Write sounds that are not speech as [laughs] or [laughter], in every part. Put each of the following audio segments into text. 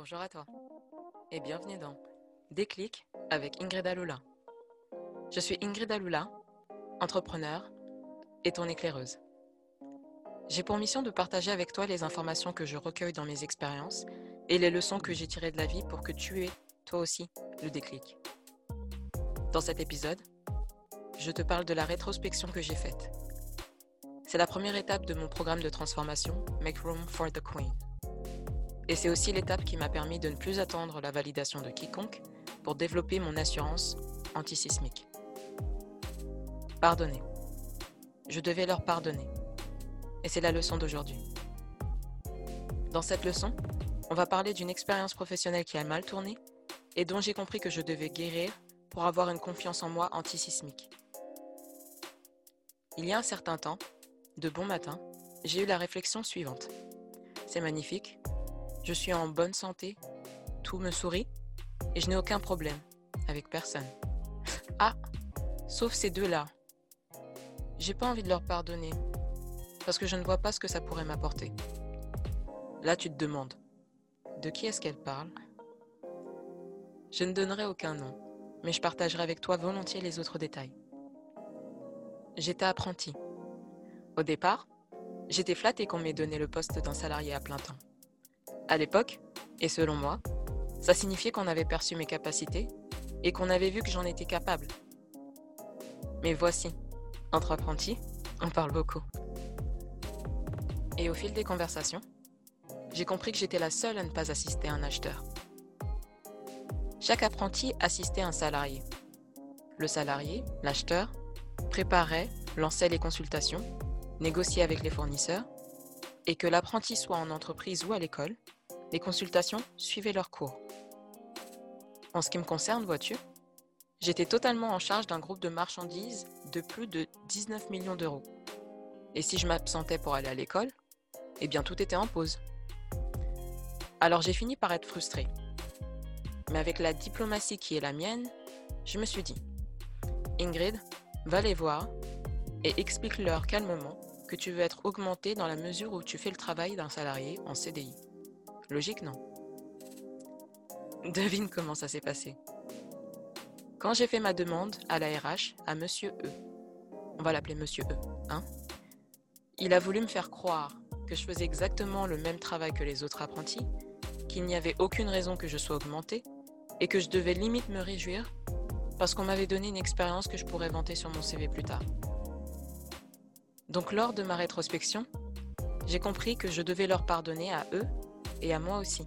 Bonjour à toi et bienvenue dans Déclic avec Ingrid Alula. Je suis Ingrid Alula, entrepreneur et ton éclaireuse. J'ai pour mission de partager avec toi les informations que je recueille dans mes expériences et les leçons que j'ai tirées de la vie pour que tu aies, toi aussi, le déclic. Dans cet épisode, je te parle de la rétrospection que j'ai faite. C'est la première étape de mon programme de transformation Make Room for the Queen. Et c'est aussi l'étape qui m'a permis de ne plus attendre la validation de quiconque pour développer mon assurance antisismique. Pardonner. Je devais leur pardonner. Et c'est la leçon d'aujourd'hui. Dans cette leçon, on va parler d'une expérience professionnelle qui a mal tourné et dont j'ai compris que je devais guérir pour avoir une confiance en moi antisismique. Il y a un certain temps, de bon matin, j'ai eu la réflexion suivante. C'est magnifique, je suis en bonne santé, tout me sourit et je n'ai aucun problème avec personne. [laughs] Ah, sauf ces deux-là. J'ai pas envie de leur pardonner parce que je ne vois pas ce que ça pourrait m'apporter. Là, tu te demandes, de qui est-ce qu'elle parle? Je ne donnerai aucun nom, mais je partagerai avec toi volontiers les autres détails. J'étais apprenti. Au départ, j'étais flattée qu'on m'ait donné le poste d'un salarié à plein temps. À l'époque, et selon moi, ça signifiait qu'on avait perçu mes capacités et qu'on avait vu que j'en étais capable. Mais voici, entre apprentis, on parle beaucoup. Et au fil des conversations, j'ai compris que j'étais la seule à ne pas assister à un acheteur. Chaque apprenti assistait un salarié. Le salarié, l'acheteur, préparait, lançait les consultations, négociait avec les fournisseurs, et que l'apprenti soit en entreprise ou à l'école, les consultations suivaient leur cours. En ce qui me concerne, vois-tu, j'étais totalement en charge d'un groupe de marchandises de plus de 19 millions d'euros. Et si je m'absentais pour aller à l'école, eh bien tout était en pause. Alors j'ai fini par être frustrée. Mais avec la diplomatie qui est la mienne, je me suis dit, Ingrid, va les voir et explique-leur calmement que tu veux être augmenté dans la mesure où tu fais le travail d'un salarié en CDI. Logique, non Devine comment ça s'est passé. Quand j'ai fait ma demande à la RH, à Monsieur E, on va l'appeler Monsieur E, hein Il a voulu me faire croire que je faisais exactement le même travail que les autres apprentis, qu'il n'y avait aucune raison que je sois augmentée et que je devais limite me réjouir parce qu'on m'avait donné une expérience que je pourrais vanter sur mon CV plus tard. Donc lors de ma rétrospection, j'ai compris que je devais leur pardonner à eux et à moi aussi.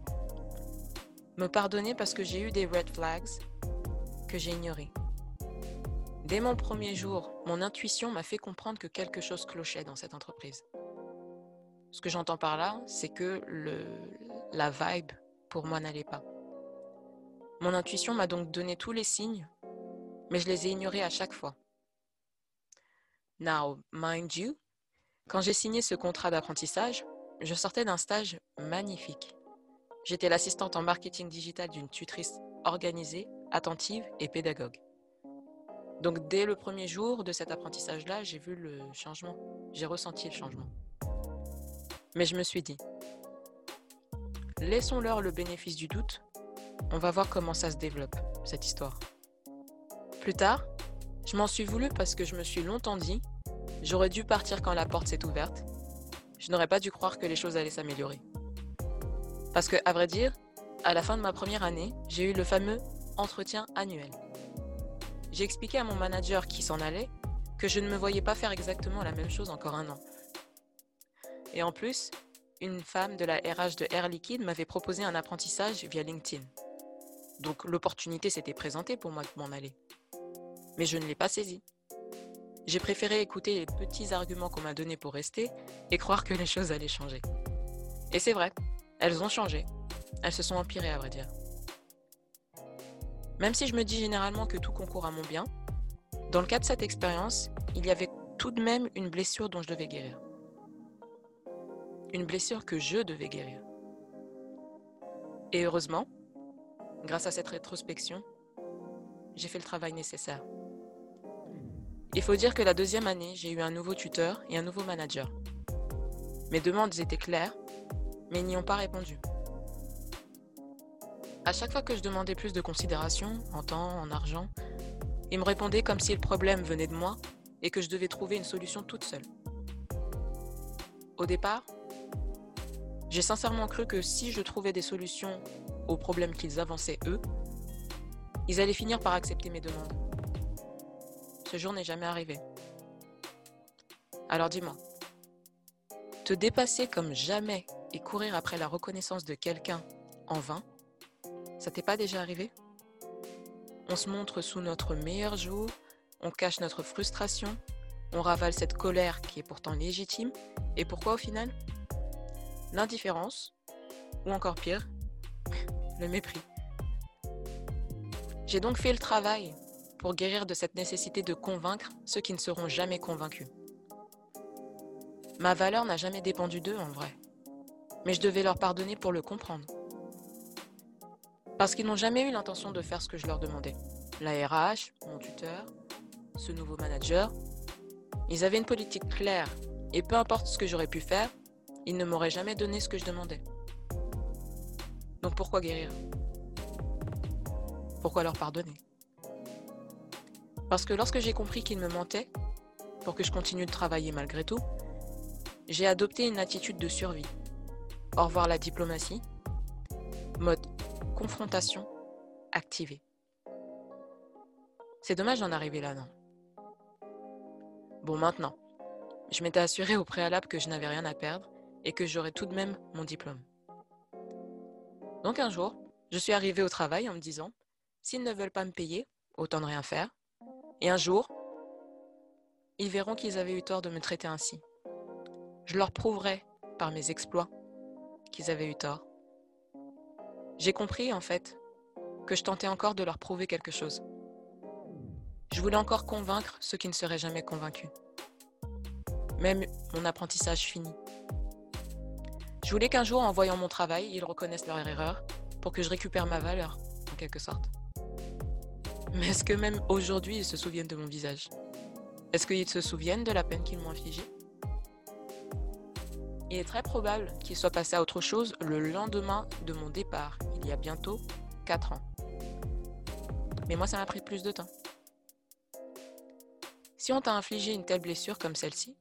Me pardonner parce que j'ai eu des red flags que j'ai ignorés. Dès mon premier jour, mon intuition m'a fait comprendre que quelque chose clochait dans cette entreprise. Ce que j'entends par là, c'est que le, la vibe pour moi n'allait pas. Mon intuition m'a donc donné tous les signes, mais je les ai ignorés à chaque fois. Now, mind you, quand j'ai signé ce contrat d'apprentissage, je sortais d'un stage magnifique. J'étais l'assistante en marketing digital d'une tutrice organisée, attentive et pédagogue. Donc dès le premier jour de cet apprentissage-là, j'ai vu le changement, j'ai ressenti le changement. Mais je me suis dit, laissons-leur le bénéfice du doute, on va voir comment ça se développe, cette histoire. Plus tard, je m'en suis voulu parce que je me suis longtemps dit, j'aurais dû partir quand la porte s'est ouverte je n'aurais pas dû croire que les choses allaient s'améliorer. Parce que, à vrai dire, à la fin de ma première année, j'ai eu le fameux entretien annuel. J'ai expliqué à mon manager qui s'en allait que je ne me voyais pas faire exactement la même chose encore un an. Et en plus, une femme de la RH de Air Liquide m'avait proposé un apprentissage via LinkedIn. Donc l'opportunité s'était présentée pour moi de m'en aller. Mais je ne l'ai pas saisie. J'ai préféré écouter les petits arguments qu'on m'a donnés pour rester et croire que les choses allaient changer. Et c'est vrai, elles ont changé. Elles se sont empirées à vrai dire. Même si je me dis généralement que tout concourt à mon bien, dans le cas de cette expérience, il y avait tout de même une blessure dont je devais guérir. Une blessure que je devais guérir. Et heureusement, grâce à cette rétrospection, j'ai fait le travail nécessaire. Il faut dire que la deuxième année, j'ai eu un nouveau tuteur et un nouveau manager. Mes demandes étaient claires, mais ils n'y ont pas répondu. À chaque fois que je demandais plus de considération, en temps, en argent, il me répondait comme si le problème venait de moi et que je devais trouver une solution toute seule. Au départ, j'ai sincèrement cru que si je trouvais des solutions aux problèmes qu'ils avançaient eux, ils allaient finir par accepter mes demandes. Ce jour n'est jamais arrivé. Alors dis-moi, te dépasser comme jamais et courir après la reconnaissance de quelqu'un en vain, ça t'est pas déjà arrivé? On se montre sous notre meilleur jour, on cache notre frustration, on ravale cette colère qui est pourtant légitime, et pourquoi au final? L'indifférence, ou encore pire, [laughs] le mépris. J'ai donc fait le travail pour guérir de cette nécessité de convaincre ceux qui ne seront jamais convaincus. Ma valeur n'a jamais dépendu d'eux en vrai, mais je devais leur pardonner pour le comprendre. Parce qu'ils n'ont jamais eu l'intention de faire ce que je leur demandais. La RH, mon tuteur, ce nouveau manager, ils avaient une politique claire et peu importe ce que j'aurais pu faire, ils ne m'auraient jamais donné ce que je demandais. Donc pourquoi guérir? Pourquoi leur pardonner? Parce que lorsque j'ai compris qu'ils me mentaient, pour que je continue de travailler malgré tout, j'ai adopté une attitude de survie. Au revoir la diplomatie. Mode confrontation activée. C'est dommage d'en arriver là, non? Bon, maintenant, je m'étais assuré au préalable que je n'avais rien à perdre et que j'aurais tout de même mon diplôme. Donc un jour, je suis arrivée au travail en me disant, s'ils ne veulent pas me payer, autant de rien faire. Et un jour, ils verront qu'ils avaient eu tort de me traiter ainsi. Je leur prouverai par mes exploits qu'ils avaient eu tort. J'ai compris, en fait, que je tentais encore de leur prouver quelque chose. Je voulais encore convaincre ceux qui ne seraient jamais convaincus. Même mon apprentissage fini. Je voulais qu'un jour, en voyant mon travail, ils reconnaissent leur erreur pour que je récupère ma valeur, en quelque sorte. Mais est-ce que même aujourd'hui, ils se souviennent de mon visage? Est-ce qu'ils se souviennent de la peine qu'ils m'ont infligée? Il est très probable qu'ils soient passés à autre chose le lendemain de mon départ, il y a bientôt 4 ans. Mais moi, ça m'a pris plus de temps. Si on t'a infligé une telle blessure comme celle-ci,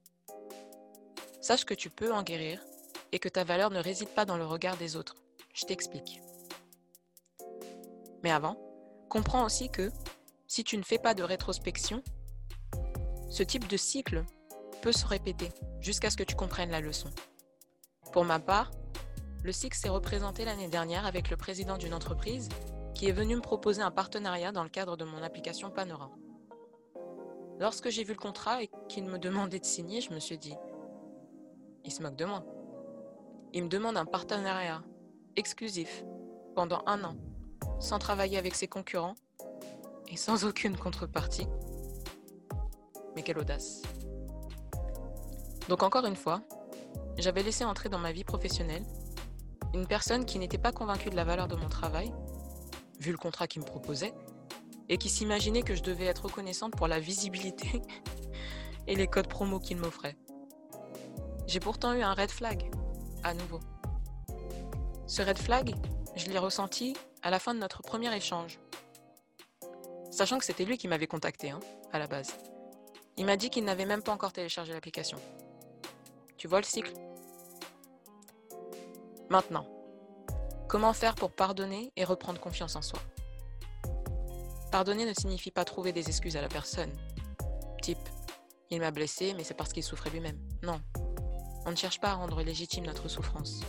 sache que tu peux en guérir et que ta valeur ne réside pas dans le regard des autres. Je t'explique. Mais avant, comprends aussi que si tu ne fais pas de rétrospection, ce type de cycle peut se répéter jusqu'à ce que tu comprennes la leçon. Pour ma part, le cycle s'est représenté l'année dernière avec le président d'une entreprise qui est venu me proposer un partenariat dans le cadre de mon application Panora. Lorsque j'ai vu le contrat et qu'il me demandait de signer, je me suis dit, il se moque de moi. Il me demande un partenariat exclusif pendant un an, sans travailler avec ses concurrents et sans aucune contrepartie. Mais quelle audace. Donc encore une fois, j'avais laissé entrer dans ma vie professionnelle une personne qui n'était pas convaincue de la valeur de mon travail, vu le contrat qu'il me proposait, et qui s'imaginait que je devais être reconnaissante pour la visibilité [laughs] et les codes promo qu'il m'offrait. J'ai pourtant eu un red flag à nouveau. Ce red flag, je l'ai ressenti à la fin de notre premier échange. Sachant que c'était lui qui m'avait contacté, hein, à la base. Il m'a dit qu'il n'avait même pas encore téléchargé l'application. Tu vois le cycle? Maintenant, comment faire pour pardonner et reprendre confiance en soi? Pardonner ne signifie pas trouver des excuses à la personne. Type, il m'a blessé, mais c'est parce qu'il souffrait lui-même. Non, on ne cherche pas à rendre légitime notre souffrance.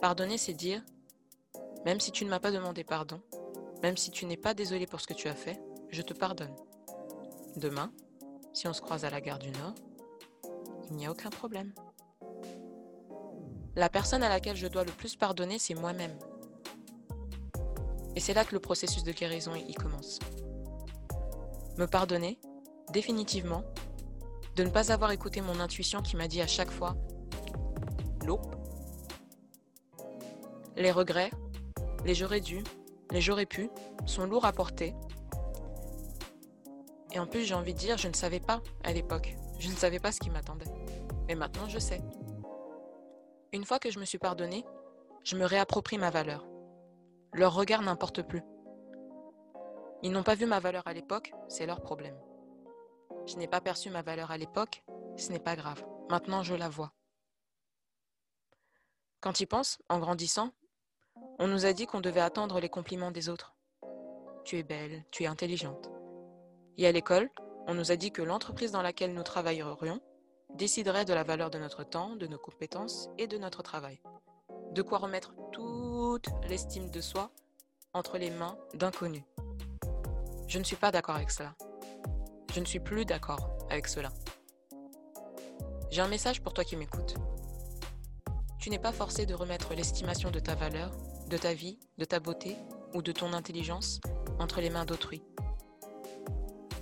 Pardonner, c'est dire, même si tu ne m'as pas demandé pardon, même si tu n'es pas désolé pour ce que tu as fait, je te pardonne. Demain, si on se croise à la gare du Nord, il n'y a aucun problème. La personne à laquelle je dois le plus pardonner, c'est moi-même. Et c'est là que le processus de guérison y commence. Me pardonner, définitivement, de ne pas avoir écouté mon intuition qui m'a dit à chaque fois l'eau. Les regrets, les j'aurais dû, les j'aurais pu sont lourds à porter. Et en plus, j'ai envie de dire, je ne savais pas à l'époque. Je ne savais pas ce qui m'attendait. Mais maintenant, je sais. Une fois que je me suis pardonnée, je me réapproprie ma valeur. Leur regard n'importe plus. Ils n'ont pas vu ma valeur à l'époque, c'est leur problème. Je n'ai pas perçu ma valeur à l'époque, ce n'est pas grave. Maintenant, je la vois. Quand ils pensent, en grandissant, on nous a dit qu'on devait attendre les compliments des autres. Tu es belle, tu es intelligente. Et à l'école, on nous a dit que l'entreprise dans laquelle nous travaillerions déciderait de la valeur de notre temps, de nos compétences et de notre travail. De quoi remettre toute l'estime de soi entre les mains d'inconnus. Je ne suis pas d'accord avec cela. Je ne suis plus d'accord avec cela. J'ai un message pour toi qui m'écoute. Tu n'es pas forcé de remettre l'estimation de ta valeur, de ta vie, de ta beauté ou de ton intelligence entre les mains d'autrui.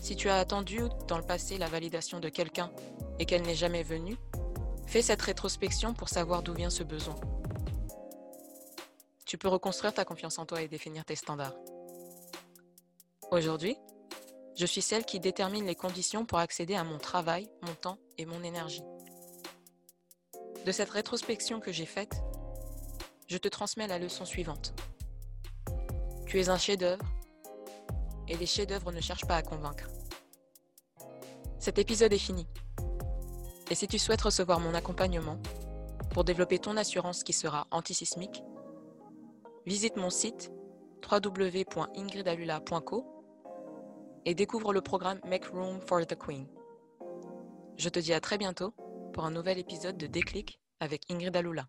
Si tu as attendu dans le passé la validation de quelqu'un et qu'elle n'est jamais venue, fais cette rétrospection pour savoir d'où vient ce besoin. Tu peux reconstruire ta confiance en toi et définir tes standards. Aujourd'hui, je suis celle qui détermine les conditions pour accéder à mon travail, mon temps et mon énergie. De cette rétrospection que j'ai faite, je te transmets la leçon suivante. Tu es un chef-d'œuvre et les chefs-d'œuvre ne cherchent pas à convaincre. Cet épisode est fini. Et si tu souhaites recevoir mon accompagnement pour développer ton assurance qui sera antisismique, visite mon site www.ingridalula.co et découvre le programme Make Room for the Queen. Je te dis à très bientôt pour un nouvel épisode de Déclic avec Ingrid Alula.